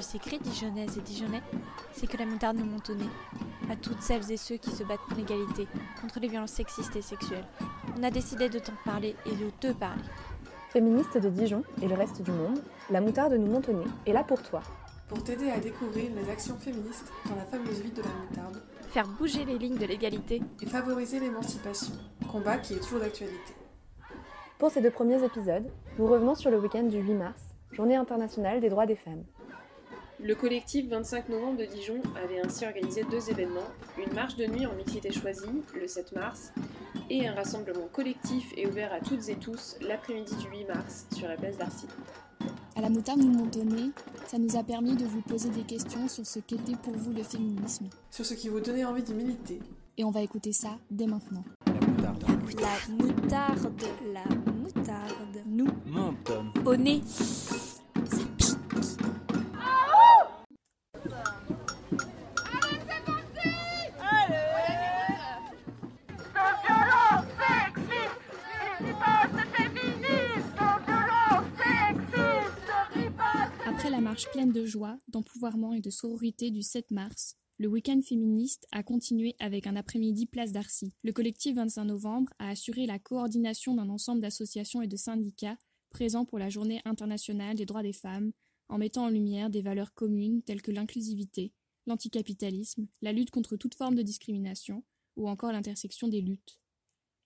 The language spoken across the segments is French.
ces cris, Dijonnaises et Dijonnais C'est que la moutarde nous montonnait. À toutes celles et ceux qui se battent pour l'égalité, contre les violences sexistes et sexuelles. On a décidé de t'en parler et de te parler. Féministe de Dijon et le reste du monde, la moutarde nous montonnait est là pour toi. Pour t'aider à découvrir les actions féministes dans la fameuse vie de la moutarde. Faire bouger les lignes de l'égalité. Et favoriser l'émancipation, combat qui est toujours d'actualité. Pour ces deux premiers épisodes, nous revenons sur le week-end du 8 mars, journée internationale des droits des femmes. Le collectif 25 novembre de Dijon avait ainsi organisé deux événements, une marche de nuit en mixité choisie, le 7 mars, et un rassemblement collectif et ouvert à toutes et tous l'après-midi du 8 mars sur la place d'Arcy. À la moutarde nous montonnée, ça nous a permis de vous poser des questions sur ce qu'était pour vous le féminisme. Sur ce qui vous donnait envie de militer. Et on va écouter ça dès maintenant. La moutarde. La moutarde, la moutarde. Nous, Menton. au nez. Pleine de joie, d'empouvoirment et de sororité du 7 mars, le week-end féministe a continué avec un après-midi place d'Arcy. Le collectif 25 novembre a assuré la coordination d'un ensemble d'associations et de syndicats présents pour la journée internationale des droits des femmes, en mettant en lumière des valeurs communes telles que l'inclusivité, l'anticapitalisme, la lutte contre toute forme de discrimination, ou encore l'intersection des luttes.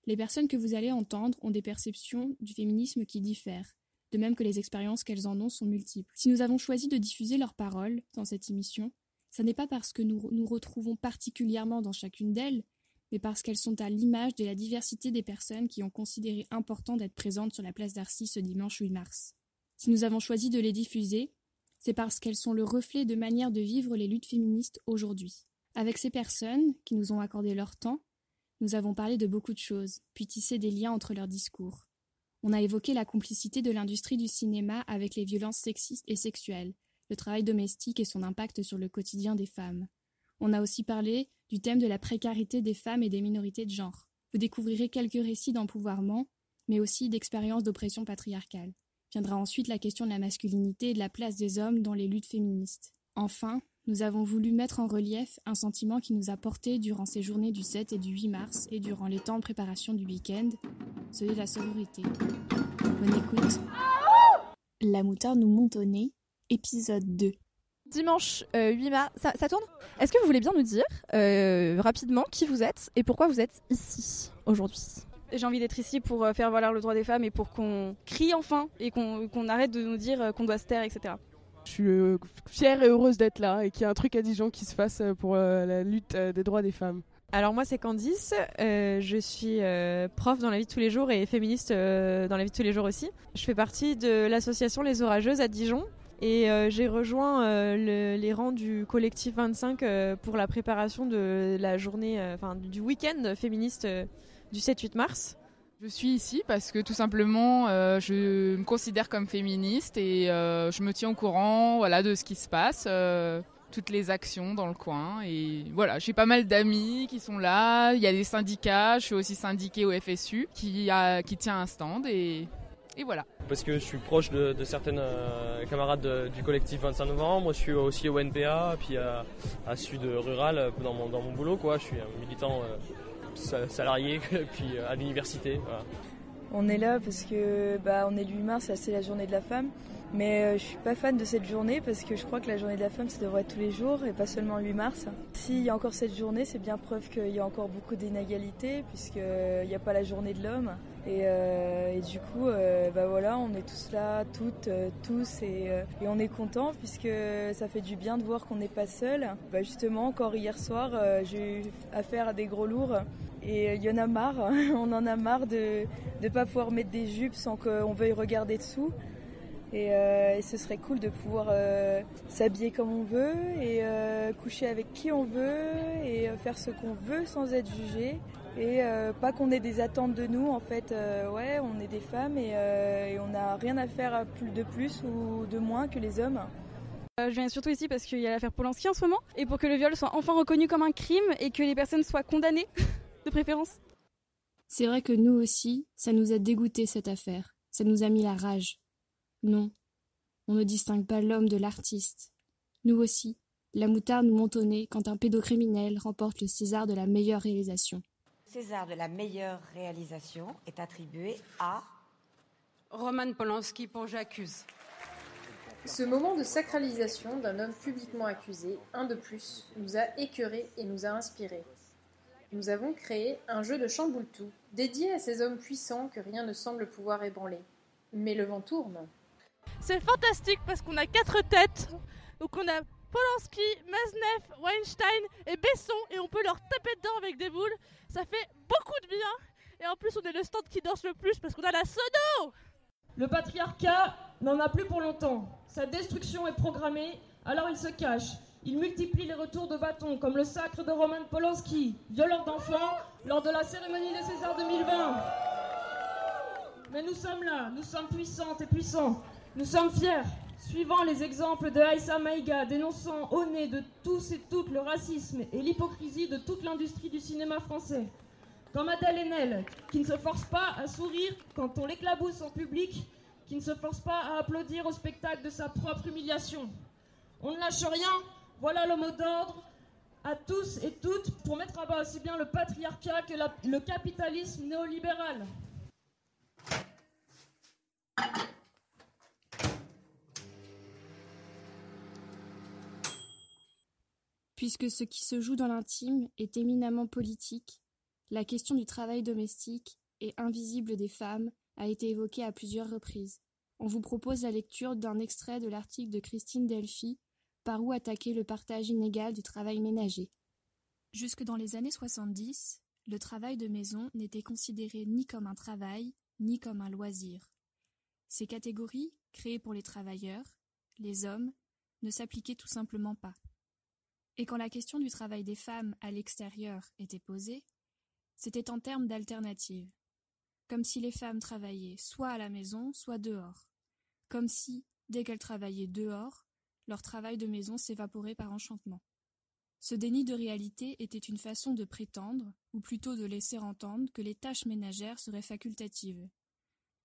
Les personnes que vous allez entendre ont des perceptions du féminisme qui diffèrent, de même que les expériences qu'elles en ont sont multiples. Si nous avons choisi de diffuser leurs paroles dans cette émission, ce n'est pas parce que nous nous retrouvons particulièrement dans chacune d'elles, mais parce qu'elles sont à l'image de la diversité des personnes qui ont considéré important d'être présentes sur la place d'Arcy ce dimanche 8 mars. Si nous avons choisi de les diffuser, c'est parce qu'elles sont le reflet de manière de vivre les luttes féministes aujourd'hui. Avec ces personnes qui nous ont accordé leur temps, nous avons parlé de beaucoup de choses, puis tissé des liens entre leurs discours. On a évoqué la complicité de l'industrie du cinéma avec les violences sexistes et sexuelles, le travail domestique et son impact sur le quotidien des femmes. On a aussi parlé du thème de la précarité des femmes et des minorités de genre. Vous découvrirez quelques récits d'empouvoirment, mais aussi d'expériences d'oppression patriarcale. Viendra ensuite la question de la masculinité et de la place des hommes dans les luttes féministes. Enfin, nous avons voulu mettre en relief un sentiment qui nous a porté durant ces journées du 7 et du 8 mars et durant les temps de préparation du week-end, celui de la sororité. Bonne écoute. La moutarde nous monte au nez, épisode 2. Dimanche euh, 8 mars, ça, ça tourne? Est-ce que vous voulez bien nous dire euh, rapidement qui vous êtes et pourquoi vous êtes ici aujourd'hui? J'ai envie d'être ici pour euh, faire valoir le droit des femmes et pour qu'on crie enfin et qu'on arrête de nous dire euh, qu'on doit se taire, etc. Je suis euh, fière et heureuse d'être là et qu'il y ait un truc à Dijon qui se fasse euh, pour euh, la lutte des droits des femmes. Alors moi c'est Candice, je suis prof dans la vie de tous les jours et féministe dans la vie de tous les jours aussi. Je fais partie de l'association Les Orageuses à Dijon et j'ai rejoint le- les rangs du collectif 25 euh, pour la préparation de la journée, enfin du week-end féministe du 7-8 mars. Je suis ici parce que tout simplement, euh, je me considère comme féministe et euh, je me tiens au courant, voilà, de ce qui se passe, euh, toutes les actions dans le coin et voilà, j'ai pas mal d'amis qui sont là. Il y a des syndicats, je suis aussi syndiquée au FSU qui tient un stand et voilà. Parce que je suis proche de, certaines camarades de- du collectif 25 novembre, je suis aussi au NPA, puis à, Sud Rural dans mon, boulot, je suis un militant euh, sa- salarié, puis euh, à l'université. On est là parce que bah, on est le 8 mars, c'est la journée de la femme. Mais euh, je suis pas fan de cette journée parce que je crois que la journée de la femme, ça devrait être tous les jours et pas seulement le 8 mars. S'il y a encore cette journée, c'est bien preuve qu'il y a encore beaucoup d'inégalités puisqu'il n'y a pas la journée de l'homme. Et, euh, et du coup, euh, bah voilà, on est tous là, toutes, euh, tous, et, on est content puisque ça fait du bien de voir qu'on n'est pas seul. Bah justement, encore hier soir, j'ai eu affaire à des gros lourds et il y en a marre. on en a marre de ne pas pouvoir mettre des jupes sans qu'on veuille regarder dessous. Et, et ce serait cool de pouvoir s'habiller comme on veut et coucher avec qui on veut et faire ce qu'on veut sans être jugé. Et euh, pas qu'on ait des attentes de nous, en fait, euh, ouais, on est des femmes et, euh, et on n'a rien à faire de plus ou de moins que les hommes. Euh, je viens surtout ici parce qu'il y a l'affaire Polanski en ce moment et pour que le viol soit enfin reconnu comme un crime et que les personnes soient condamnées de préférence. C'est vrai que nous aussi, ça nous a dégoûté cette affaire. Ça nous a mis la rage. Non, on ne distingue pas l'homme de l'artiste. Nous aussi, la moutarde nous montonnait quand un pédocriminel remporte le César de la meilleure réalisation. César de la meilleure réalisation est attribué à Roman Polanski pour J'accuse. Ce moment de sacralisation d'un homme publiquement accusé, un de plus, nous a écœurés et nous a inspirés. Nous avons créé un jeu de chamboule-tout, dédié à ces hommes puissants que rien ne semble pouvoir ébranler. Mais le vent tourne. C'est fantastique parce qu'on a quatre têtes. Donc on a Polanski, Maznev, Weinstein et Besson et on peut leur taper dedans avec des boules. Ça fait beaucoup de bien. Et en plus on est le stand qui danse le plus parce qu'on a la sono Le patriarcat n'en a plus pour longtemps. Sa destruction est programmée, alors il se cache. Il multiplie les retours de bâton, comme le sacre de Roman Polanski, violeur d'enfants, lors de la cérémonie des Césars 2020. Mais nous sommes là, nous sommes puissantes et puissants. Nous sommes fiers, suivant les exemples de Aïssa Maïga, dénonçant au nez de tous et toutes le racisme et l'hypocrisie de toute l'industrie du cinéma français. Comme Adèle Haenel, qui ne se force pas à sourire quand on l'éclabousse en public, qui ne se force pas à applaudir au spectacle de sa propre humiliation. On ne lâche rien, voilà le mot d'ordre à tous et toutes pour mettre à bas aussi bien le patriarcat que le capitalisme néolibéral. Puisque ce qui se joue dans l'intime est éminemment politique, la question du travail domestique et invisible des femmes a été évoquée à plusieurs reprises. On vous propose la lecture d'un extrait de l'article de Christine Delphi Par où attaquer le partage inégal du travail ménager? Jusque dans les années 70, le travail de maison n'était considéré ni comme un travail, ni comme un loisir. Ces catégories, créées pour les travailleurs, les hommes, ne s'appliquaient tout simplement pas. Et quand la question du travail des femmes à l'extérieur était posée, c'était en termes d'alternative. Comme si les femmes travaillaient soit à la maison, soit dehors. Comme si, dès qu'elles travaillaient dehors, leur travail de maison s'évaporait par enchantement. Ce déni de réalité était une façon de prétendre, ou plutôt de laisser entendre, que les tâches ménagères seraient facultatives.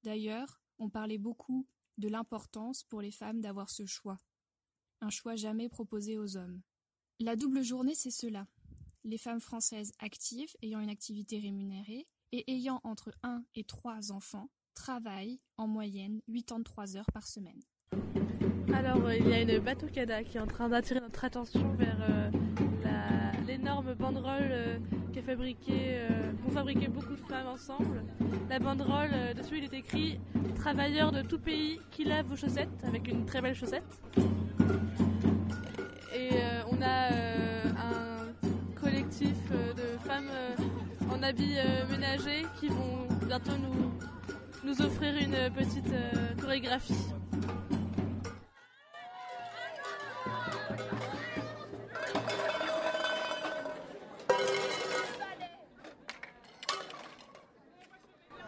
D'ailleurs, on parlait beaucoup de l'importance pour les femmes d'avoir ce choix, un choix jamais proposé aux hommes. La double journée, c'est cela. Les femmes françaises actives, ayant une activité rémunérée, et ayant entre 1 et 3 enfants, travaillent en moyenne 83 heures par semaine. Alors, euh, il y a une batucada qui est en train d'attirer notre attention vers euh, l'énorme banderole euh, qu'a fabriqué, euh, qu'ont fabriqué beaucoup de femmes ensemble. La banderole, euh, dessus, il est écrit Travailleurs de tout pays qui lavent vos chaussettes, avec une très belle chaussette. Euh, de femmes euh, en habits euh, ménagers qui vont bientôt nous, nous offrir une petite chorégraphie.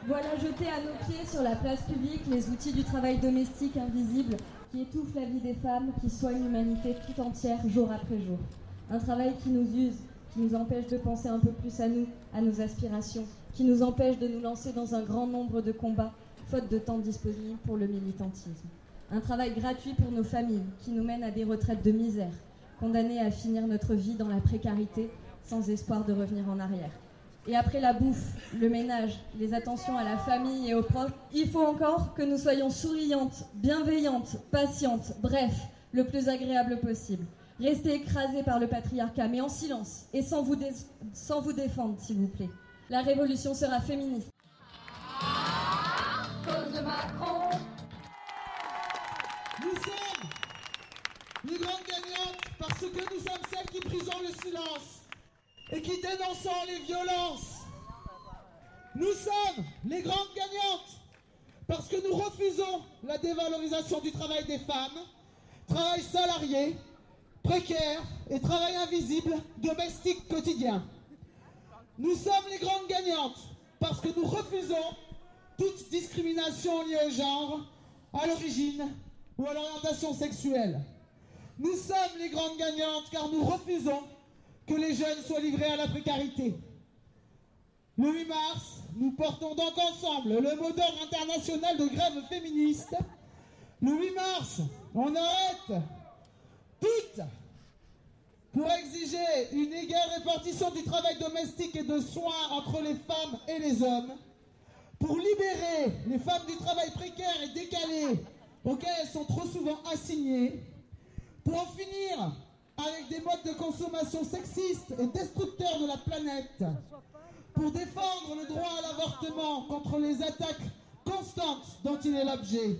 Voilà jetés à nos pieds sur la place publique les outils du travail domestique invisible qui étouffe la vie des femmes, qui soigne l'humanité tout entière jour après jour. Un travail qui nous use, qui nous empêche de penser un peu plus à nous, à nos aspirations, qui nous empêche de nous lancer dans un grand nombre de combats, faute de temps disponible pour le militantisme. Un travail gratuit pour nos familles, qui nous mène à des retraites de misère, condamnées à finir notre vie dans la précarité, sans espoir de revenir en arrière. Et après la bouffe, le ménage, les attentions à la famille et aux proches, il faut encore que nous soyons souriantes, bienveillantes, patientes, bref, le plus agréable possible. Restez écrasés par le patriarcat, mais en silence et sans vous, dé- sans vous défendre, s'il vous plaît. La révolution sera féministe. Cause de Macron. Nous sommes les grandes gagnantes parce que nous sommes celles qui brisons le silence et qui dénonçons les violences. Nous sommes les grandes gagnantes parce que nous refusons la dévalorisation du travail des femmes, travail salarié, précaire et travail invisible, domestique quotidien. Nous sommes les grandes gagnantes parce que nous refusons toute discrimination liée au genre, à l'origine ou à l'orientation sexuelle. Nous sommes les grandes gagnantes car nous refusons que les jeunes soient livrés à la précarité. Le 8 mars, nous portons donc ensemble le mot d'ordre international de grève féministe. Le 8 mars, on arrête toutes pour exiger une égale répartition du travail domestique et de soins entre les femmes et les hommes, pour libérer les femmes du travail précaire et décalé auquel elles sont trop souvent assignées, pour en finir avec des modes de consommation sexistes et destructeurs de la planète, pour défendre le droit à l'avortement contre les attaques constantes dont il est l'objet,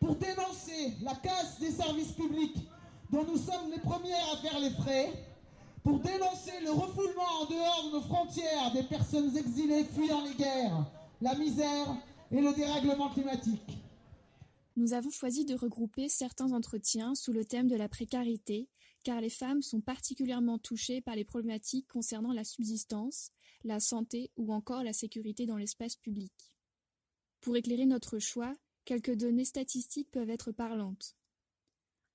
pour dénoncer la casse des services publics dont nous sommes les premières à faire les frais, pour dénoncer le refoulement en dehors de nos frontières des personnes exilées fuyant les guerres, la misère et le dérèglement climatique. Nous avons choisi de regrouper certains entretiens sous le thème de la précarité, car les femmes sont particulièrement touchées par les problématiques concernant la subsistance, la santé ou encore la sécurité dans l'espace public. Pour éclairer notre choix, quelques données statistiques peuvent être parlantes.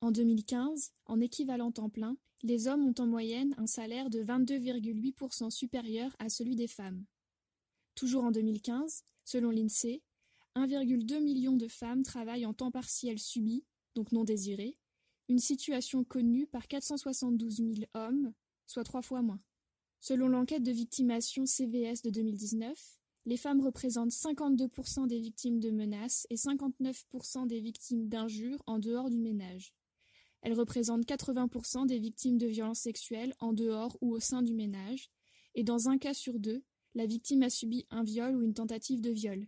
En 2015, en équivalent temps plein, les hommes ont en moyenne un salaire de 22,8% supérieur à celui des femmes. Toujours en 2015, selon l'INSEE, 1,2 million de femmes travaillent en temps partiel subi, donc non désiré, une situation connue par 472 000 hommes, soit trois fois moins. Selon l'enquête de victimation CVS de 2019, les femmes représentent 52% des victimes de menaces et 59% des victimes d'injures en dehors du ménage. Elles représentent 80% des victimes de violences sexuelles en dehors ou au sein du ménage, et dans un cas sur deux, la victime a subi un viol ou une tentative de viol.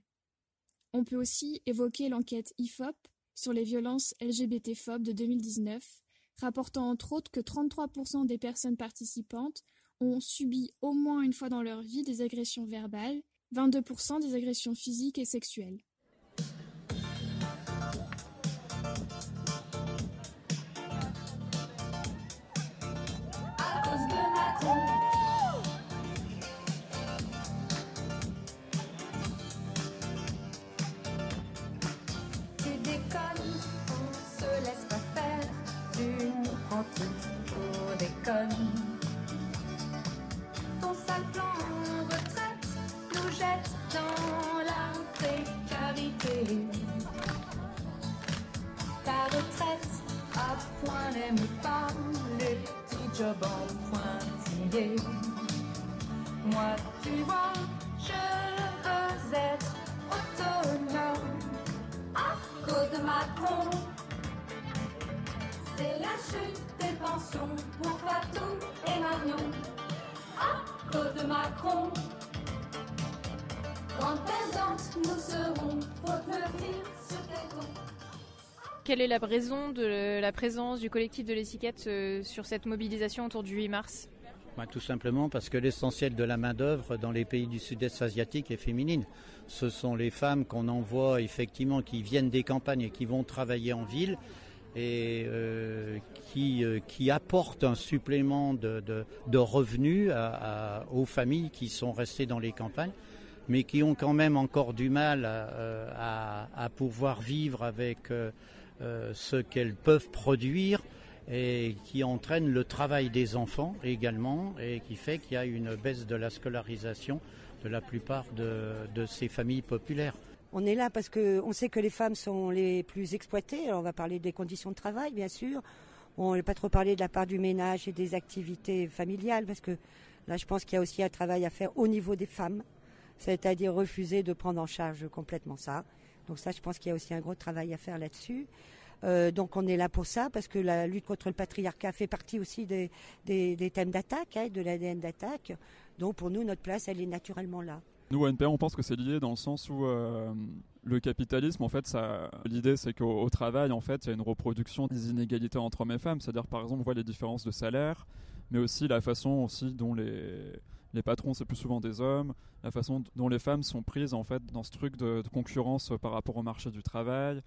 On peut aussi évoquer l'enquête IFOP sur les violences LGBT-phobes de 2019, rapportant entre autres que 33% des personnes participantes ont subi au moins une fois dans leur vie des agressions verbales, 22% des agressions physiques et sexuelles. En pointillés. Moi, tu vois, je veux être autonome à cause de Macron. C'est la chute des pensions pour Fatou et Marion à cause de Macron. Quand perdante nous serons, faut te le dire sur tes. Quelle est la raison de la présence du collectif de l'étiquette euh, sur cette mobilisation autour du 8 mars? Bah, Tout simplement parce que l'essentiel de la main-d'œuvre dans les pays du sud-est asiatique est féminine. Ce sont les femmes qu'on envoie effectivement qui viennent des campagnes et qui vont travailler en ville et euh, qui, euh, qui apportent un supplément de, de- revenus aux familles qui sont restées dans les campagnes mais qui ont quand même encore du mal à, euh, à- à pouvoir vivre avec ce qu'elles peuvent produire et qui entraîne le travail des enfants également et qui fait qu'il y a une baisse de la scolarisation de la plupart de, ces familles populaires. On est là parce qu'on sait que les femmes sont les plus exploitées. On va parler des conditions de travail, bien sûr. On n'a pas trop parlé de la part du ménage et des activités familiales, parce que là, je pense qu'il y a aussi un travail à faire au niveau des femmes, c'est-à-dire refuser de prendre en charge complètement ça. Donc ça, je pense qu'il y a aussi un gros travail à faire là-dessus. Euh, donc on est là pour ça, parce que la lutte contre le patriarcat fait partie aussi des, des- thèmes d'attaque, hein, de l'ADN d'attaque. Donc pour nous, notre place, elle est naturellement là. Nous, au NPA, on pense que c'est lié dans le sens où euh, le capitalisme, en fait, ça, l'idée, c'est qu'au au travail, en fait, il y a une reproduction des inégalités entre hommes et femmes. C'est-à-dire, par exemple, on voit les différences de salaire, mais aussi la façon aussi dont les, les patrons, c'est plus souvent des hommes, la façon dont les femmes sont prises, en fait, dans ce truc de, concurrence par rapport au marché du travail.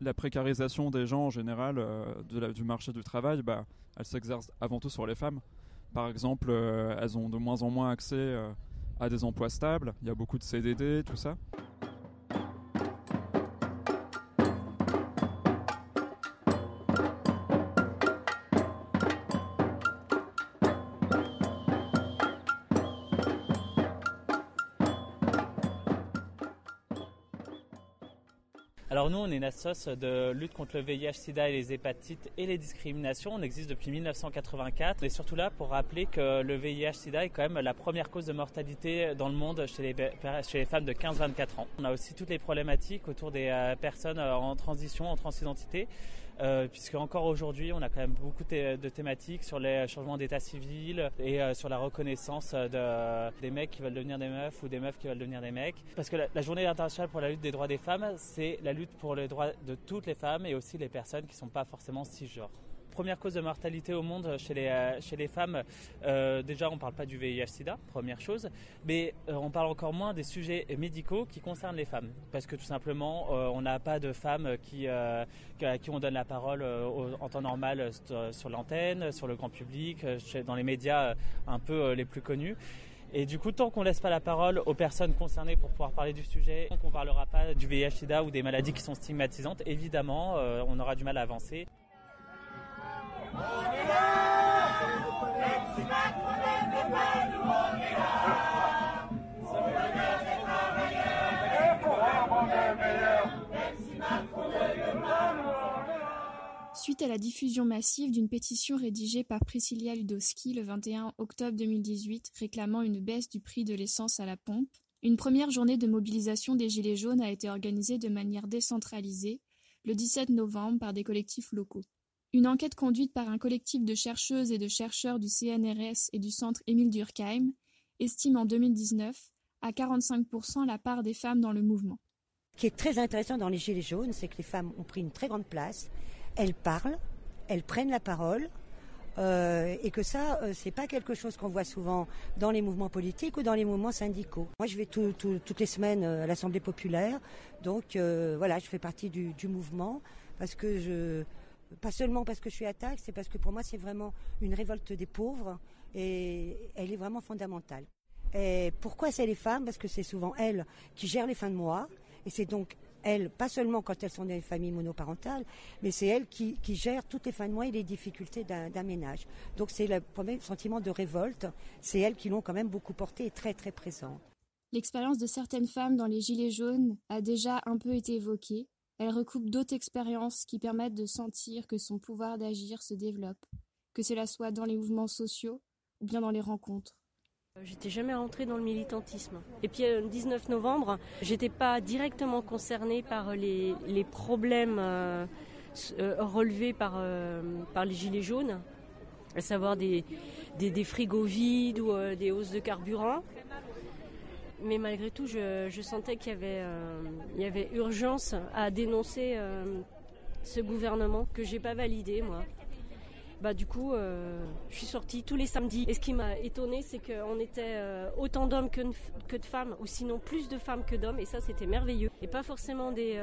La précarisation des gens, en général, euh, de la- du marché du travail, bah, elle s'exerce avant tout sur les femmes. Par exemple, euh, elles ont de moins en moins accès euh, à des emplois stables, il y a beaucoup de CDD, tout ça. Nous, on est une association de lutte contre le VIH-Sida et les hépatites et les discriminations. On existe depuis 1984. On est surtout là pour rappeler que le VIH-Sida est quand même la première cause de mortalité dans le monde chez les, chez les femmes de 15-24 ans. On a aussi toutes les problématiques autour des euh, personnes euh, en transition, en transidentité. Euh, puisque encore aujourd'hui, on a quand même beaucoup de thématiques sur les changements d'état civil et euh, sur la reconnaissance de, des mecs qui veulent devenir des meufs ou des meufs qui veulent devenir des mecs. Parce que la, la journée internationale pour la lutte des droits des femmes, c'est la lutte pour les droits de toutes les femmes et aussi les personnes qui ne sont pas forcément cisgenres première cause de mortalité au monde chez les, euh, femmes, euh, déjà on ne parle pas du VIH-Sida, première chose, mais euh, on parle encore moins des sujets médicaux qui concernent les femmes. Parce que tout simplement, on n'a pas de femmes qui, à qui on donne la parole en temps normal sur l'antenne, sur le grand public, dans les médias un peu les plus connus. Et du coup, tant qu'on laisse pas la parole aux personnes concernées pour pouvoir parler du sujet, tant qu'on parlera pas du VIH/SIDA ou des maladies qui sont stigmatisantes, évidemment, on aura du mal à avancer. Suite à la diffusion massive d'une pétition rédigée par Priscilla Ludowski le 21 octobre 2018 réclamant une baisse du prix de l'essence à la pompe, une première journée de mobilisation des Gilets jaunes a été organisée de manière décentralisée le 17 novembre par des collectifs locaux. Une enquête conduite par un collectif de chercheuses et de chercheurs du CNRS et du centre Émile Durkheim estime en 2019 à 45% la part des femmes dans le mouvement. Ce qui est très intéressant dans les Gilets jaunes, c'est que les femmes ont pris une très grande place. Elles parlent, elles prennent la parole, euh, et que ça, euh, c'est pas quelque chose qu'on voit souvent dans les mouvements politiques ou dans les mouvements syndicaux. Moi, je vais toutes les semaines euh, à l'Assemblée populaire, donc voilà, je fais partie du, du mouvement parce que je pas seulement parce que je suis à taxe, c'est parce que pour moi c'est vraiment une révolte des pauvres et elle est vraiment fondamentale. Pourquoi c'est les femmes? Parce que c'est souvent elles qui gèrent les fins de mois et c'est donc elles, pas seulement quand elles sont dans une famille monoparentale, mais c'est elles qui, qui, gèrent toutes les fins de mois et les difficultés d'un ménage. Donc c'est le premier sentiment de révolte, c'est elles qui l'ont quand même beaucoup porté et très très présent. L'expérience de certaines femmes dans les Gilets jaunes a déjà un peu été évoquée, elle recoupe d'autres expériences qui permettent de sentir que son pouvoir d'agir se développe, que cela soit dans les mouvements sociaux ou bien dans les rencontres. Euh, j'étais jamais rentrée dans le militantisme. Et puis le 19 novembre, j'étais pas directement concernée par les, problèmes euh, euh, relevés par, les gilets jaunes, à savoir des frigos vides ou des hausses de carburant mais malgré tout, je, sentais qu'il y, avait, euh, urgence à dénoncer euh, ce gouvernement que j'ai pas validé, moi. Bah, du coup, euh, je suis sortie tous les samedis. Et ce qui m'a étonnée, c'est qu'on était autant d'hommes que, de femmes, ou sinon plus de femmes que d'hommes, et ça, c'était merveilleux. Et pas forcément des,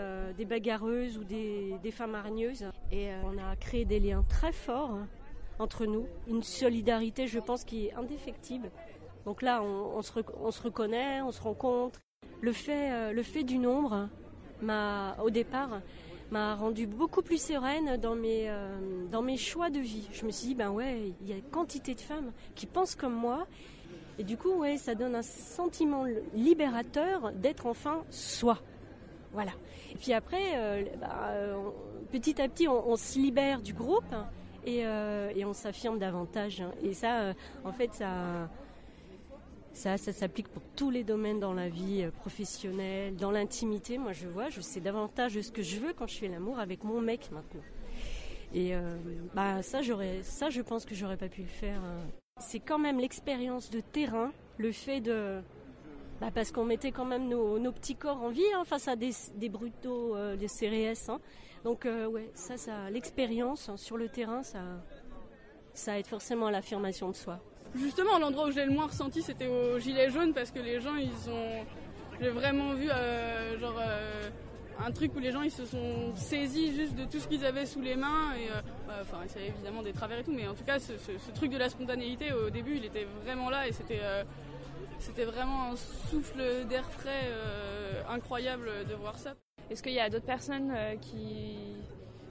bagarreuses ou des, des, femmes hargneuses. Et on a créé des liens très forts entre nous, une solidarité, je pense, qui est indéfectible. Donc là, on, se, reconnaît, on se rencontre. Le fait, euh, le fait du nombre m'a, au départ, m'a rendu beaucoup plus sereine dans mes, euh, dans mes choix de vie. Je me suis dit, ben ouais, il y a quantité de femmes qui pensent comme moi. Et du coup, ouais, ça donne un sentiment libérateur d'être enfin soi. Voilà. Et puis après, euh, bah, petit à petit, on, se libère du groupe et, et on s'affirme davantage. Et ça, en fait, ça ça, ça s'applique pour tous les domaines dans la vie euh, professionnelle, dans l'intimité. Moi, je vois, je sais davantage ce que je veux quand je fais l'amour avec mon mec maintenant. Et euh, bah ça, j'aurais, ça, je pense que j'aurais pas pu le faire. Hein. C'est quand même l'expérience de terrain, le fait de, bah parce qu'on mettait quand même nos, petits corps en vie hein, face à des, des brutaux, euh, des CRS. Hein. Donc ouais, ça, ça, l'expérience sur le terrain, ça, ça aide forcément à l'affirmation de soi. Justement, l'endroit où j'ai le moins ressenti, c'était au gilet jaune parce que les gens, ils ont. J'ai vraiment vu euh, genre euh, un truc où les gens ils se sont saisis juste de tout ce qu'ils avaient sous les mains et euh, bah, y évidemment des travers et tout, mais en tout cas ce, truc de la spontanéité au début, il était vraiment là et c'était c'était vraiment un souffle d'air frais incroyable de voir ça. Est-ce qu'il y a d'autres personnes qui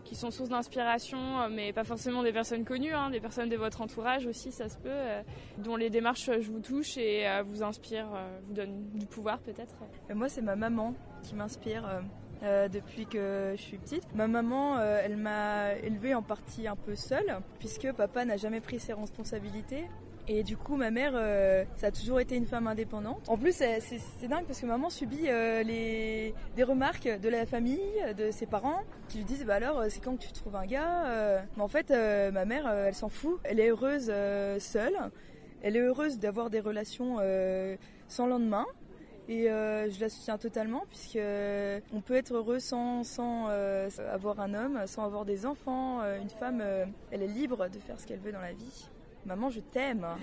qui sont source d'inspiration, euh, mais pas forcément des personnes connues, hein, des personnes de votre entourage aussi, ça se peut, euh, dont les démarches je vous touche et euh, vous inspirent, vous donnent du pouvoir peut-être Moi, c'est ma maman qui m'inspire. euh, depuis que je suis petite. Ma maman, euh, elle m'a élevée en partie un peu seule, puisque papa n'a jamais pris ses responsabilités. Et du coup, ma mère, euh, ça a toujours été une femme indépendante. En plus, c'est dingue parce que maman subit euh, des remarques de la famille, de ses parents, qui lui disent Bah alors, euh, c'est quand que tu trouves un gars Mais en fait, ma mère, elle s'en fout. Elle est heureuse seule. Elle est heureuse d'avoir des relations sans lendemain. Et je la soutiens totalement puisque on peut être heureux sans, avoir un homme, sans avoir des enfants. Une femme, elle est libre de faire ce qu'elle veut dans la vie. Maman, je t'aime.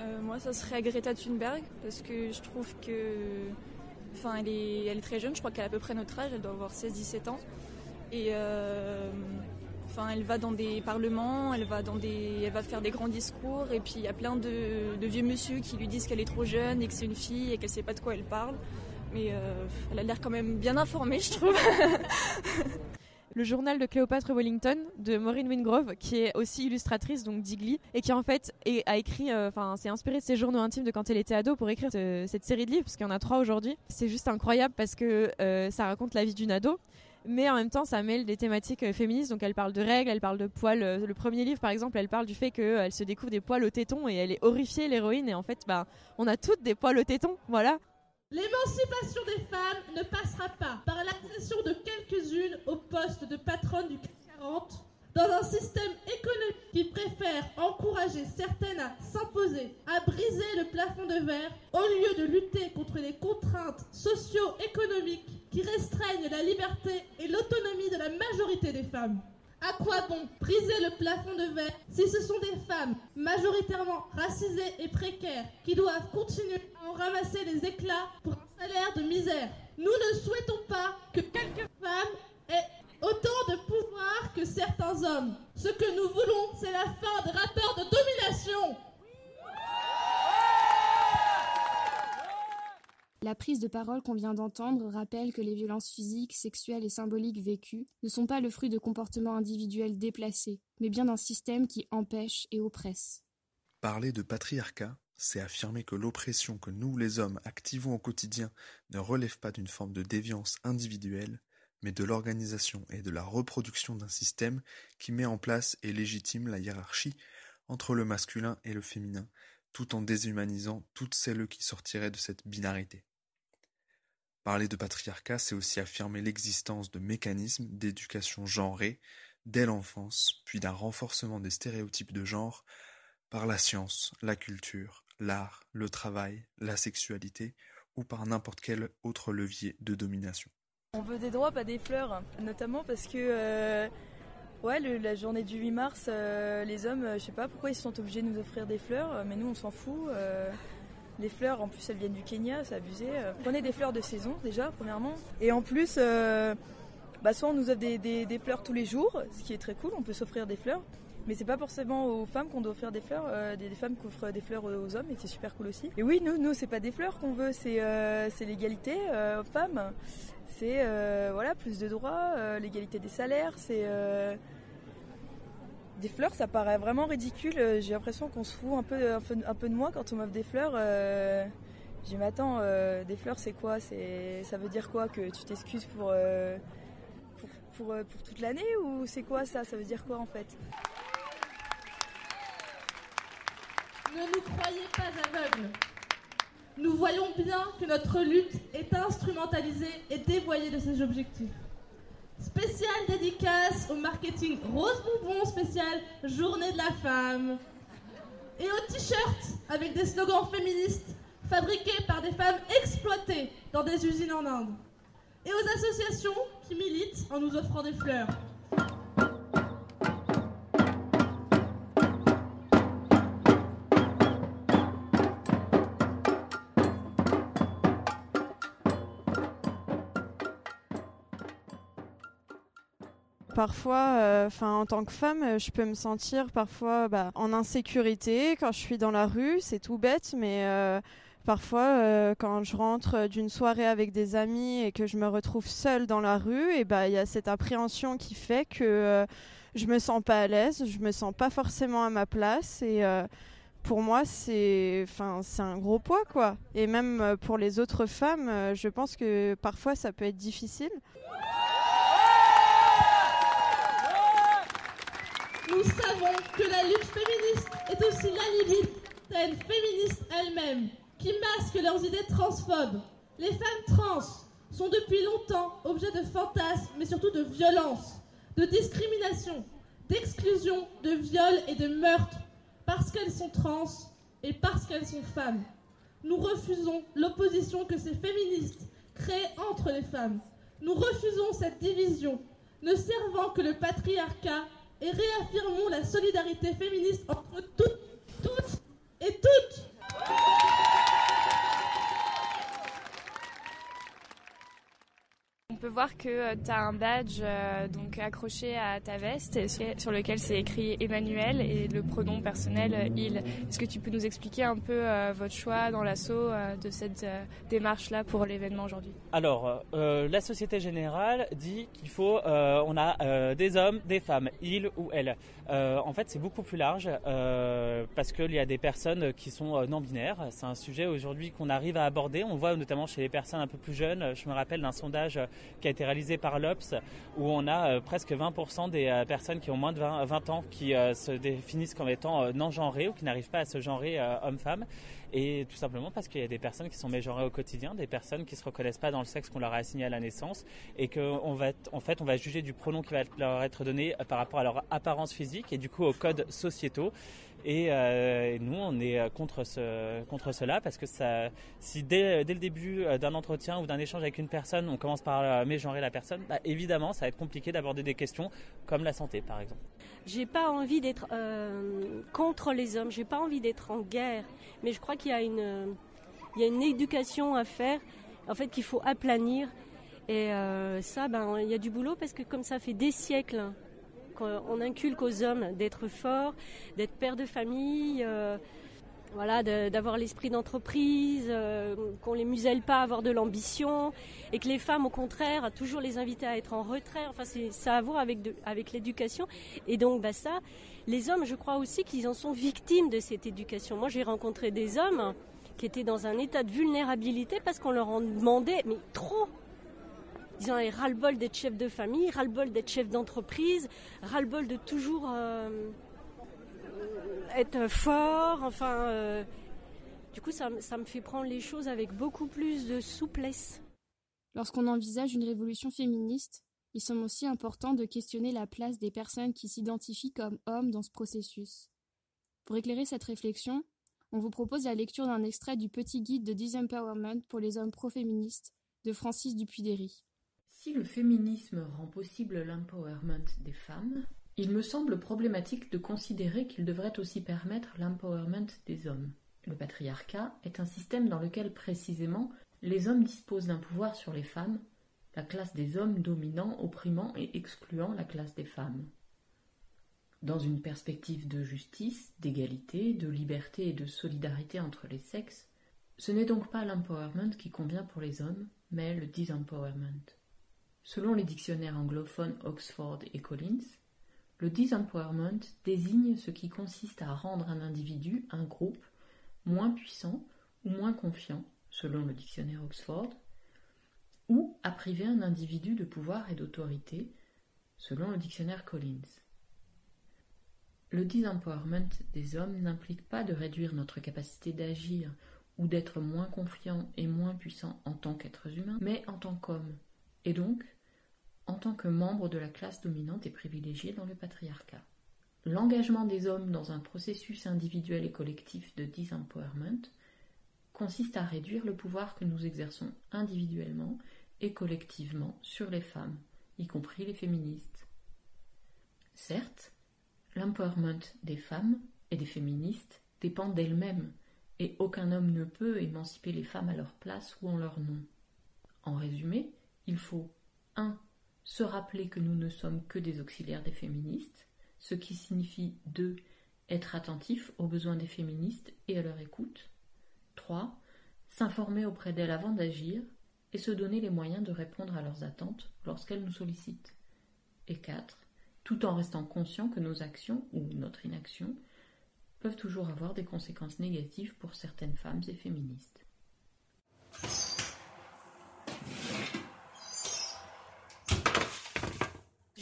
Euh, moi, ça serait Greta Thunberg parce que je trouve que, enfin, elle est, très jeune. Je crois qu'elle a à peu près notre âge. Elle doit avoir 16-17 ans. Et euh, enfin, elle va dans des parlements, elle va dans des, elle va faire des grands discours. Et puis il y a plein de, de vieux monsieur qui lui disent qu'elle est trop jeune et que c'est une fille et qu'elle sait pas de quoi elle parle. Mais euh, elle a l'air quand même bien informée, je trouve. le journal de Cléopâtre Wellington de Maureen Wingrove, qui est aussi illustratrice donc d'Igly et qui en fait a écrit, euh, enfin s'est inspirée de ses journaux intimes de quand elle était ado pour écrire ce- cette série de livres, parce qu'il y en a trois aujourd'hui. C'est juste incroyable parce que euh, ça raconte la vie d'une ado. Mais en même temps, ça mêle des thématiques euh, féministes. Donc, elle parle de règles, elle parle de poils. Euh, Le premier livre, par exemple, elle parle du fait qu'elle se découvre des poils au téton et elle est horrifiée, l'héroïne. Et en fait, bah, on a toutes des poils au téton. Voilà. L'émancipation des femmes ne passera pas par de quelques-unes au poste de patronne du CAC 40 dans un système économique qui préfère encourager certaines à s'imposer, à briser le plafond de verre, au lieu de lutter contre les contraintes socio-économiques qui restreignent la liberté et l'autonomie de la majorité des femmes. À quoi bon briser le plafond de verre si ce sont des femmes majoritairement racisées et précaires qui doivent continuer à en ramasser les éclats pour un salaire de misère? Nous ne souhaitons pas que quelques femmes aient autant de pouvoir que certains hommes. Ce que nous voulons, c'est la fin des rapports de domination. La prise de parole qu'on vient d'entendre rappelle que les violences physiques, sexuelles et symboliques vécues ne sont pas le fruit de comportements individuels déplacés, mais bien d'un système qui empêche et oppresse. Parler de patriarcat, c'est affirmer que l'oppression que nous, les hommes, activons au quotidien ne relève pas d'une forme de déviance individuelle, mais de l'organisation et de la reproduction d'un système qui met en place et légitime la hiérarchie entre le masculin et le féminin, tout en déshumanisant toutes celles qui sortiraient de cette binarité. Parler de patriarcat, c'est aussi affirmer l'existence de mécanismes d'éducation genrée dès l'enfance, puis d'un renforcement des stéréotypes de genre par la science, la culture, l'art, le travail, la sexualité ou par n'importe quel autre levier de domination. On veut des droits, pas des fleurs, notamment parce que euh, la journée du 8 mars, euh, les hommes, euh, je sais pas pourquoi ils sont obligés de nous offrir des fleurs, mais nous on s'en fout. les fleurs, en plus, elles viennent du Kenya, c'est abusé. Prenez des fleurs de saison déjà, premièrement. Et en plus, bah, soit on nous offre des fleurs tous les jours, ce qui est très cool, on peut s'offrir des fleurs. Mais c'est pas forcément aux femmes qu'on doit offrir des fleurs, euh, des, femmes qui offrent des fleurs aux hommes, et c'est super cool aussi. Et oui, nous, nous c'est pas des fleurs qu'on veut, c'est euh, l'égalité euh, aux femmes. C'est voilà, plus de droits, l'égalité des salaires, c'est. des fleurs, ça paraît vraiment ridicule. J'ai l'impression qu'on se fout un peu, un peu, de moi quand on m'offre des fleurs. Euh, dis, mais attends, des fleurs, c'est quoi? Ça veut dire quoi Que tu t'excuses pour, pour, pour toute l'année Ou c'est quoi ça? Ça veut dire quoi en fait? Ne nous croyez pas aveugles. Nous voyons bien que notre lutte est instrumentalisée et dévoyée de ses objectifs. Spéciale dédicace au marketing Rose Bonbon spécial Journée de la femme. Et aux t-shirts avec des slogans féministes fabriqués par des femmes exploitées dans des usines en Inde. Et aux associations qui militent en nous offrant des fleurs. Parfois, euh, en tant que femme, euh, je peux me sentir parfois bah, en insécurité quand je suis dans la rue. C'est tout bête, mais euh, parfois, quand je rentre d'une soirée avec des amis et que je me retrouve seule dans la rue, et bah, il y a cette appréhension qui fait que euh, je me sens pas à l'aise, je me sens pas forcément à ma place et pour moi, c'est c'est un gros poids, quoi. Et même pour les autres femmes, je pense que parfois ça peut être difficile. Nous savons que la lutte féministe est aussi l'alibi féministe elle-même, qui masque leurs idées transphobes. Les femmes trans sont depuis longtemps objets de fantasmes, mais surtout de violence, de discrimination, d'exclusion, de viol et de meurtre, parce qu'elles sont trans et parce qu'elles sont femmes. Nous refusons l'opposition que ces féministes créent entre les femmes. Nous refusons cette division, ne servant que le patriarcat et réaffirmons la solidarité féministe entre toutes, toutes et toutes. On peut voir que tu as un badge euh, donc accroché à ta veste sur lequel c'est écrit Emmanuel et le pronom personnel euh, il. Est-ce que tu peux nous expliquer un peu euh, votre choix dans l'assaut de cette démarche-là pour l'événement aujourd'hui? Alors, la Société Générale dit qu'il faut, on a des hommes, des femmes, il ou elle. En fait, c'est beaucoup plus large parce qu'il y a des personnes qui sont non binaires. C'est un sujet aujourd'hui qu'on arrive à aborder. On voit notamment chez les personnes un peu plus jeunes. Je me rappelle d'un sondage qui a été réalisé par l'OPS où on a euh, presque 20% des euh, personnes qui ont moins de 20, ans qui euh, se définissent comme étant non-genrés ou qui n'arrivent pas à se genrer homme-femme. Et tout simplement parce qu'il y a des personnes qui sont mégenrées au quotidien, des personnes qui ne se reconnaissent pas dans le sexe qu'on leur a assigné à la naissance et qu'en va, en fait, on va juger du pronom qui va leur être donné par rapport à leur apparence physique et du coup aux codes sociétaux. Euh, et, nous, on est euh, contre, ce, contre cela parce que si dès, le début euh, d'un entretien ou d'un échange avec une personne, on commence par mégenrer la personne, bah, évidemment, ça va être compliqué d'aborder des questions comme la santé, par exemple. J'ai pas envie d'être contre les hommes, j'ai pas envie d'être en guerre, mais je crois qu'il y a une, il y a une éducation à faire, en fait, qu'il faut aplanir. Et ça, ben, il y a du boulot parce que comme ça fait des siècles on inculque aux hommes d'être forts, d'être pères de famille, euh, voilà, d'avoir l'esprit d'entreprise, euh, qu'on les muselle pas avoir de l'ambition, et que les femmes, au contraire, toujours les inviter à être en retrait. Enfin, ça a à voir avec, avec l'éducation. Et donc, bah ça, les hommes, je crois aussi qu'ils en sont victimes de cette éducation. Moi, j'ai rencontré des hommes qui étaient dans un état de vulnérabilité parce qu'on leur en demandait, mais trop, ils ont ras-le-bol d'être chef de famille, ras-le-bol d'être chef d'entreprise, ras-le-bol de toujours euh, être fort. Enfin, euh, du coup, ça, ça me fait prendre les choses avec beaucoup plus de souplesse. Lorsqu'on envisage une révolution féministe, il semble aussi important de questionner la place des personnes qui s'identifient comme hommes dans ce processus. Pour éclairer cette réflexion, on vous propose la lecture d'un extrait du petit guide de Disempowerment pour les hommes pro-féministes de Francis Dupuy-Derry. Si le féminisme rend possible l'empowerment des femmes, il me semble problématique de considérer qu'il devrait aussi permettre l'empowerment des hommes. Le patriarcat est un système dans lequel précisément les hommes disposent d'un pouvoir sur les femmes, la classe des hommes dominant, opprimant et excluant la classe des femmes. Dans une perspective de justice, d'égalité, de liberté et de solidarité entre les sexes, ce n'est donc pas l'empowerment qui convient pour les hommes, mais le disempowerment. Selon les dictionnaires anglophones Oxford et Collins, le disempowerment désigne ce qui consiste à rendre un individu, un groupe, moins puissant ou moins confiant, selon le dictionnaire Oxford, ou à priver un individu de pouvoir et d'autorité, selon le dictionnaire Collins. Le disempowerment des hommes n'implique pas de réduire notre capacité d'agir ou d'être moins confiant et moins puissant en tant qu'êtres humains, mais en tant qu'hommes, et donc en tant que membre de la classe dominante et privilégiée dans le patriarcat. L'engagement des hommes dans un processus individuel et collectif de disempowerment consiste à réduire le pouvoir que nous exerçons individuellement et collectivement sur les femmes, y compris les féministes. Certes, l'empowerment des femmes et des féministes dépend d'elles-mêmes, et aucun homme ne peut émanciper les femmes à leur place ou en leur nom. En résumé, il faut 1 se rappeler que nous ne sommes que des auxiliaires des féministes, ce qui signifie 2. Être attentif aux besoins des féministes et à leur écoute. 3. S'informer auprès d'elles avant d'agir et se donner les moyens de répondre à leurs attentes lorsqu'elles nous sollicitent. Et 4. Tout en restant conscient que nos actions ou notre inaction peuvent toujours avoir des conséquences négatives pour certaines femmes et féministes.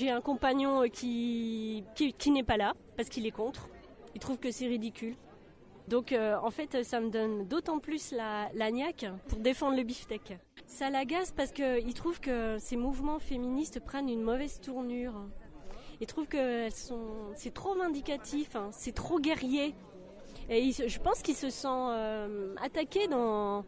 J'ai un compagnon qui, qui, qui n'est pas là parce qu'il est contre. Il trouve que c'est ridicule. Donc euh, en fait, ça me donne d'autant plus la, la pour défendre le beefsteak. Ça l'agace parce qu'il trouve que ces mouvements féministes prennent une mauvaise tournure. Il trouve que c'est trop vindicatif, hein, c'est trop guerrier. Et je pense qu'il se sent euh, attaqué dans,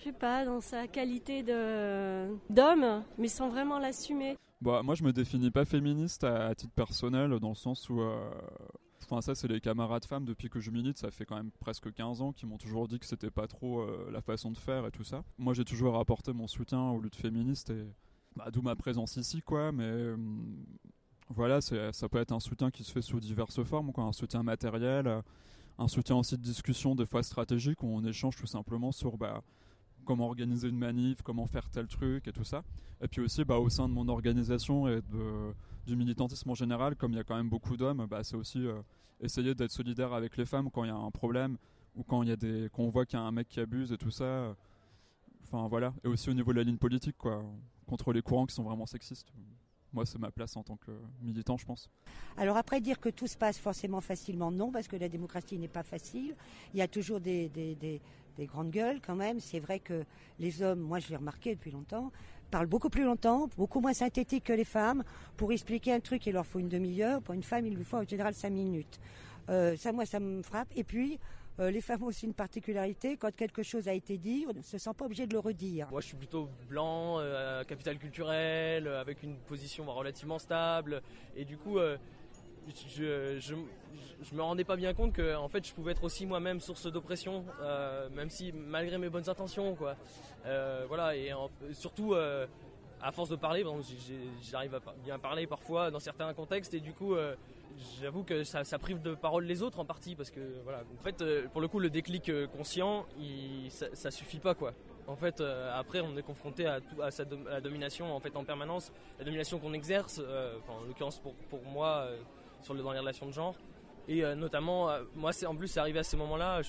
je sais pas, dans sa qualité d'homme, mais sans vraiment l'assumer. Bah, moi, je me définis pas féministe à, titre personnel, dans le sens où. euh, Enfin, ça, c'est les camarades femmes depuis que je milite. Ça fait quand même presque 15 ans qui m'ont toujours dit que c'était pas trop euh, la façon de faire et tout ça. Moi, j'ai toujours apporté mon soutien aux luttes féministes et bah, d'où ma présence ici, quoi. Mais euh, voilà, ça peut être un soutien qui se fait sous diverses formes, quoi. Un soutien matériel, un soutien aussi de discussion, des fois stratégique, où on échange tout simplement sur bah, comment organiser une manif, comment faire tel truc et tout ça. Et puis aussi, bah, au sein de mon organisation et du militantisme en général, comme il y a quand même beaucoup d'hommes, bah, c'est aussi euh, essayer d'être solidaire avec les femmes quand il y a un problème ou quand il y a des, quand on voit qu'il y a un mec qui abuse et tout ça. Enfin voilà. Et aussi au niveau de la ligne politique, quoi, contre les courants qui sont vraiment sexistes. Moi, c'est ma place en tant que militant, je pense. Alors après, dire que tout se passe forcément facilement, non, parce que la démocratie n'est pas facile. Il y a toujours des, des- des grandes gueules quand même. C'est vrai que les hommes, moi je l'ai remarqué depuis longtemps, parlent beaucoup plus longtemps, beaucoup moins synthétique que les femmes. Pour expliquer un truc, il leur faut une demi-heure. Pour une femme, il lui faut en général cinq minutes. Euh, ça, moi, ça me frappe. Et puis, euh, les femmes ont aussi une particularité. Quand quelque chose a été dit, on ne se sent pas obligé de le redire. Moi, je suis plutôt blanc, euh, capital culturel, euh, avec une position relativement stable. Et du coup, je, je, je me rendais pas bien compte que en fait, je pouvais être aussi moi-même source d'oppression, euh, même si malgré mes bonnes intentions, quoi. Euh, voilà, et surtout. euh, à force de parler, bon, j'arrive à bien parler parfois dans certains contextes et du coup, j'avoue que ça, ça prive de parole les autres en partie parce que voilà. En fait, pour le coup, le déclic conscient, ça, ça suffit pas quoi. En fait, après, on est confronté à, à sa la domination en fait en permanence, la domination qu'on exerce, en l'occurrence pour, pour moi sur les relations de genre, et euh, notamment, euh, moi, c'est en plus, c'est arrivé à ces moments-là.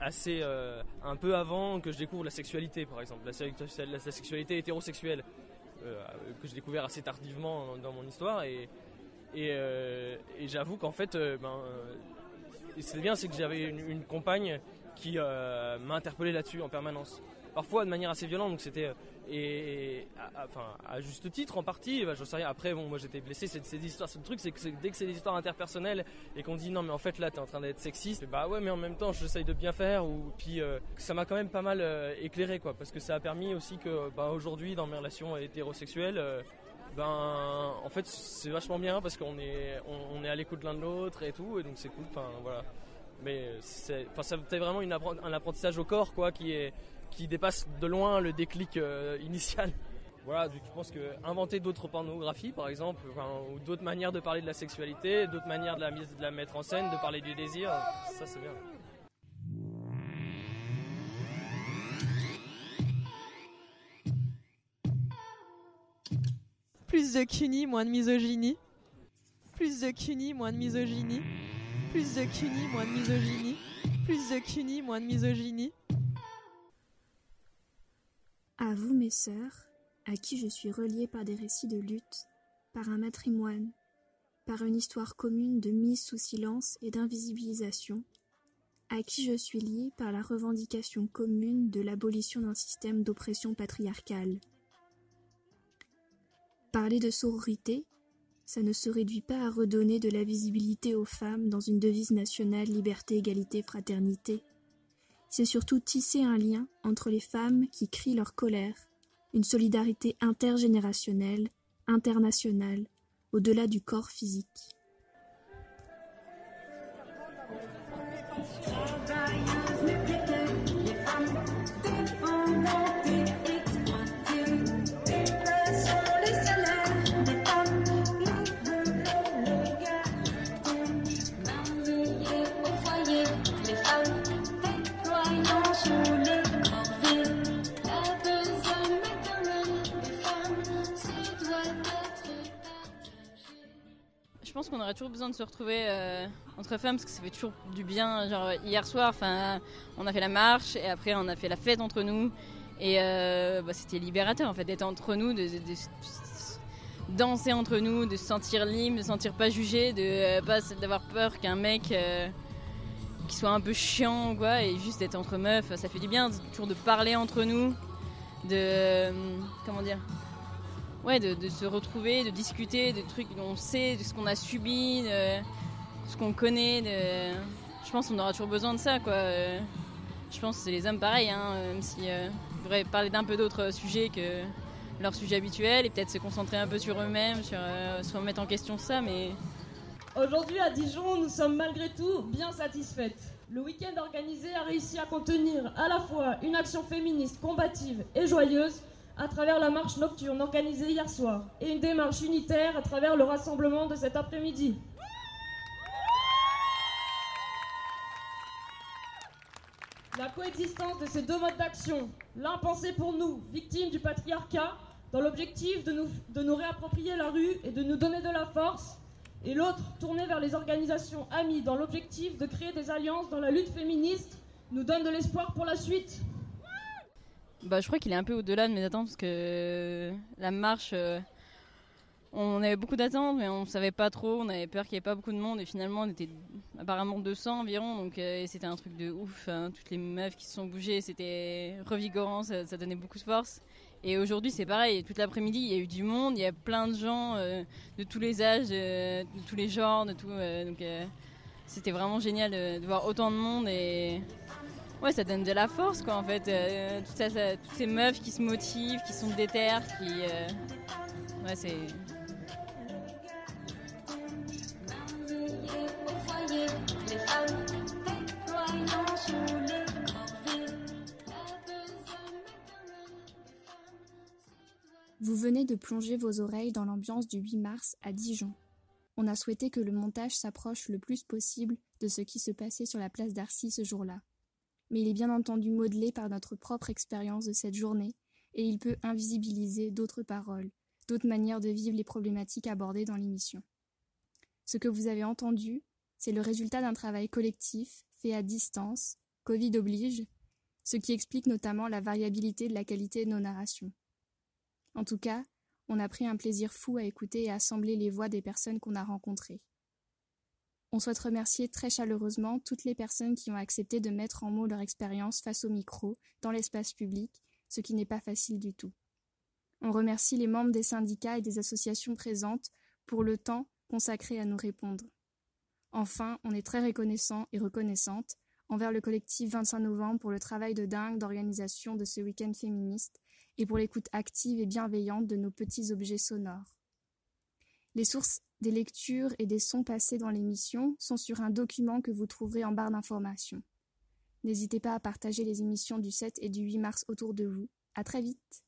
assez euh, un peu avant que je découvre la sexualité par exemple. La, sexu- la- la sexualité hétérosexuelle que j'ai découvert assez tardivement dans mon histoire. Et, j'avoue qu'en fait ben, c'est bien c'est que j'avais une, une compagne qui m'a interpellé là-dessus en permanence parfois de manière assez violente donc c'était euh, et à, enfin à juste titre en partie bah, je sais rien. Après bon moi j'étais blessé c'est des histoires c'est le truc c'est que dès que c'est des histoires interpersonnelles et qu'on dit non mais en fait là t'es en train d'être sexiste bah ouais mais en même temps j'essaye de bien faire ou puis euh, ça m'a quand même pas mal euh, éclairé quoi parce que ça a permis aussi que bah, aujourd'hui dans mes relations hétérosexuelles ben en fait c'est vachement bien parce qu'on est à l'écoute l'un de l'autre et tout et donc c'est cool enfin voilà. Mais c'est enfin vraiment un apprentissage au corps quoi qui est qui dépasse de loin le déclic euh, initial voilà donc je pense que inventer d'autres pornographies par exemple ou d'autres manières de parler de la sexualité d'autres manières de la de la mettre en scène de parler du désir ça c'est bien Plus de CUNY, moins de misogynie. Plus de CUNY, moins de misogynie. Plus de CUNY, moins de misogynie. Plus de CUNY, moins de misogynie. À vous, mes sœurs, à qui je suis reliée par des récits de lutte, par un matrimoine, par une histoire commune de mise sous silence et d'invisibilisation, à qui je suis liée par la revendication commune de l'abolition d'un système d'oppression patriarcale. Parler de sororité, ça ne se réduit pas à redonner de la visibilité aux femmes dans une devise nationale liberté, égalité, fraternité c'est surtout tisser un lien entre les femmes qui crient leur colère, une solidarité intergénérationnelle, internationale, au-delà du corps physique. Pense pense qu'on aurait toujours besoin de se retrouver euh, entre femmes parce que ça fait toujours du bien. Genre hier soir, enfin, on a fait la marche et après on a fait la fête entre nous et euh, bah, c'était libérateur en fait d'être entre nous, de, danser entre nous, de se sentir libre, de se sentir pas jugé, de euh, pas d'avoir peur qu'un mec qui soit un peu chiant quoi et juste d'être entre meufs, ça fait du bien toujours de parler entre nous, de comment dire ouais, de, se retrouver, de discuter de trucs dont on sait, de ce qu'on a subi, de ce qu'on connaît. Je pense qu'on aura toujours besoin de ça, quoi. Euh, Je pense que c'est les hommes pareil, hein, même si euh, devraient parler d'un peu d'autres sujets que leur sujet habituel et peut-être se concentrer un peu sur eux-mêmes, sur euh, se remettre en question ça, mais Aujourd'hui à Dijon, nous sommes malgré tout bien satisfaites. Le week-end organisé a réussi à contenir à la fois une action féministe combative et joyeuse à travers la marche nocturne organisée hier soir et une démarche unitaire à travers le rassemblement de cet après-midi. La coexistence de ces deux modes d'action, l'un pensé pour nous, victimes du patriarcat, dans l'objectif de nous, réapproprier la rue et de nous donner de la force, et l'autre tourné vers les organisations amies dans l'objectif de créer des alliances dans la lutte féministe, nous donne de l'espoir pour la suite. Bah, je crois qu'il est un peu au-delà de mes attentes parce que la marche, euh, on avait beaucoup d'attentes, mais on savait pas trop. On avait peur qu'il n'y ait pas beaucoup de monde et finalement on était apparemment 200 environ, donc euh, c'était un truc de ouf. hein. Toutes les meufs qui se sont bougées, c'était revigorant, ça, donnait beaucoup de force. Et aujourd'hui c'est pareil, toute l'après-midi il y a eu du monde, il y a plein de gens euh, de tous les âges, euh, de tous les genres, de tout. euh, donc euh, c'était vraiment génial de, de voir autant de monde et ouais ça donne de la force quoi en fait. Euh, tout ça, toutes ces meufs qui se motivent, qui sont déterres, qui euh, ouais c'est Vous venez de plonger vos oreilles dans l'ambiance du 8 mars à Dijon. On a souhaité que le montage s'approche le plus possible de ce qui se passait sur la place d'Arcy ce jour-là. Mais il est bien entendu modelé par notre propre expérience de cette journée et il peut invisibiliser d'autres paroles, d'autres manières de vivre les problématiques abordées dans l'émission. Ce que vous avez entendu, c'est le résultat d'un travail collectif fait à distance, Covid oblige, ce qui explique notamment la variabilité de la qualité de nos narrations. En tout cas, on a pris un plaisir fou à écouter et assembler les voix des personnes qu'on a rencontrées. On souhaite remercier très chaleureusement toutes les personnes qui ont accepté de mettre en mots leur expérience face au micro, dans l'espace public, ce qui n'est pas facile du tout. On remercie les membres des syndicats et des associations présentes pour le temps consacré à nous répondre. Enfin, on est très reconnaissant et reconnaissante envers le collectif 25 novembre pour le travail de dingue d'organisation de ce week-end féministe et pour l'écoute active et bienveillante de nos petits objets sonores. Les sources des lectures et des sons passés dans l'émission sont sur un document que vous trouverez en barre d'informations. N'hésitez pas à partager les émissions du 7 et du 8 mars autour de vous. À très vite!